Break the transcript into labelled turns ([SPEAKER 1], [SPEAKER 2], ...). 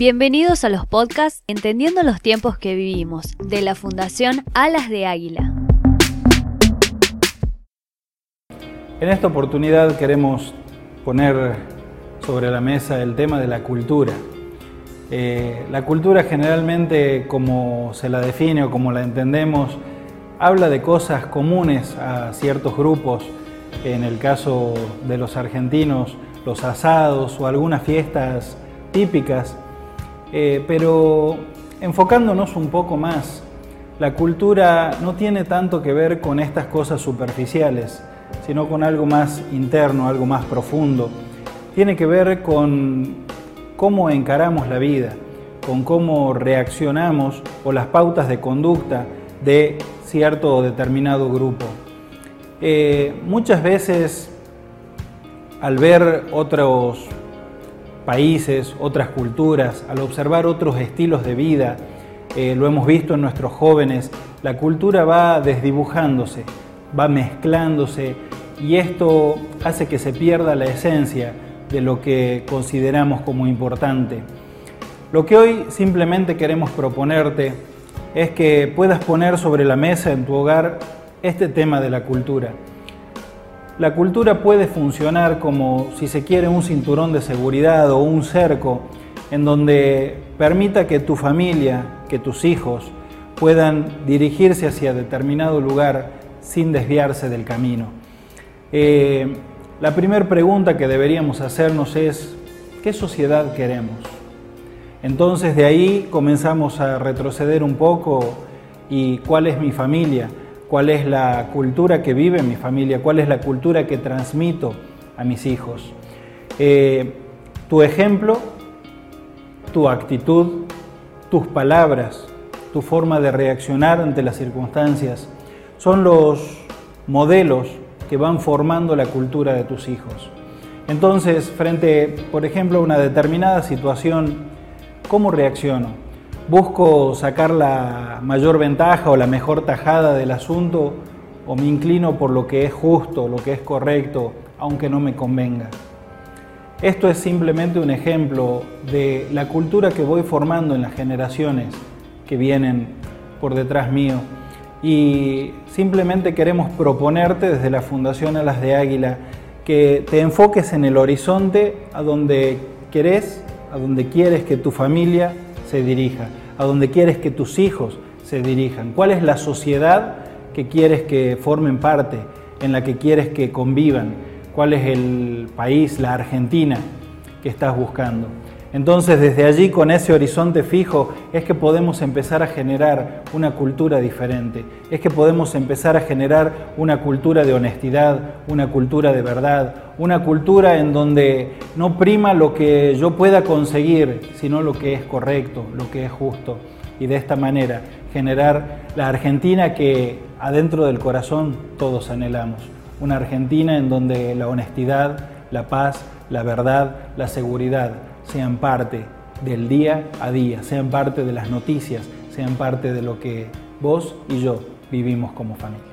[SPEAKER 1] Bienvenidos a los podcasts Entendiendo los tiempos que vivimos, de la Fundación Alas de Águila.
[SPEAKER 2] En esta oportunidad queremos poner sobre la mesa el tema de la cultura. Eh, la cultura generalmente, como se la define o como la entendemos, habla de cosas comunes a ciertos grupos, en el caso de los argentinos, los asados o algunas fiestas típicas, eh, pero enfocándonos un poco más, la cultura no tiene tanto que ver con estas cosas superficiales, sino con algo más interno, algo más profundo. Tiene que ver con cómo encaramos la vida, con cómo reaccionamos o las pautas de conducta de cierto o determinado grupo. Eh, muchas veces al ver otros países, otras culturas, al observar otros estilos de vida, eh, lo hemos visto en nuestros jóvenes, la cultura va desdibujándose, va mezclándose y esto hace que se pierda la esencia de lo que consideramos como importante. Lo que hoy simplemente queremos proponerte es que puedas poner sobre la mesa en tu hogar este tema de la cultura. La cultura puede funcionar como, si se quiere, un cinturón de seguridad o un cerco en donde permita que tu familia, que tus hijos puedan dirigirse hacia determinado lugar sin desviarse del camino. Eh, la primera pregunta que deberíamos hacernos es, ¿qué sociedad queremos? Entonces de ahí comenzamos a retroceder un poco y cuál es mi familia, cuál es la cultura que vive mi familia, cuál es la cultura que transmito a mis hijos. Eh, tu ejemplo, tu actitud, tus palabras, tu forma de reaccionar ante las circunstancias son los modelos que van formando la cultura de tus hijos. Entonces, frente, por ejemplo, a una determinada situación, ¿cómo reacciono? ¿Busco sacar la mayor ventaja o la mejor tajada del asunto o me inclino por lo que es justo, lo que es correcto, aunque no me convenga? Esto es simplemente un ejemplo de la cultura que voy formando en las generaciones que vienen por detrás mío y simplemente queremos proponerte desde la Fundación Alas de Águila que te enfoques en el horizonte a donde querés, a donde quieres que tu familia se dirija, a donde quieres que tus hijos se dirijan, cuál es la sociedad que quieres que formen parte, en la que quieres que convivan, cuál es el país, la Argentina que estás buscando. Entonces desde allí, con ese horizonte fijo, es que podemos empezar a generar una cultura diferente, es que podemos empezar a generar una cultura de honestidad, una cultura de verdad, una cultura en donde no prima lo que yo pueda conseguir, sino lo que es correcto, lo que es justo. Y de esta manera generar la Argentina que adentro del corazón todos anhelamos. Una Argentina en donde la honestidad, la paz, la verdad, la seguridad sean parte del día a día, sean parte de las noticias, sean parte de lo que vos y yo vivimos como familia.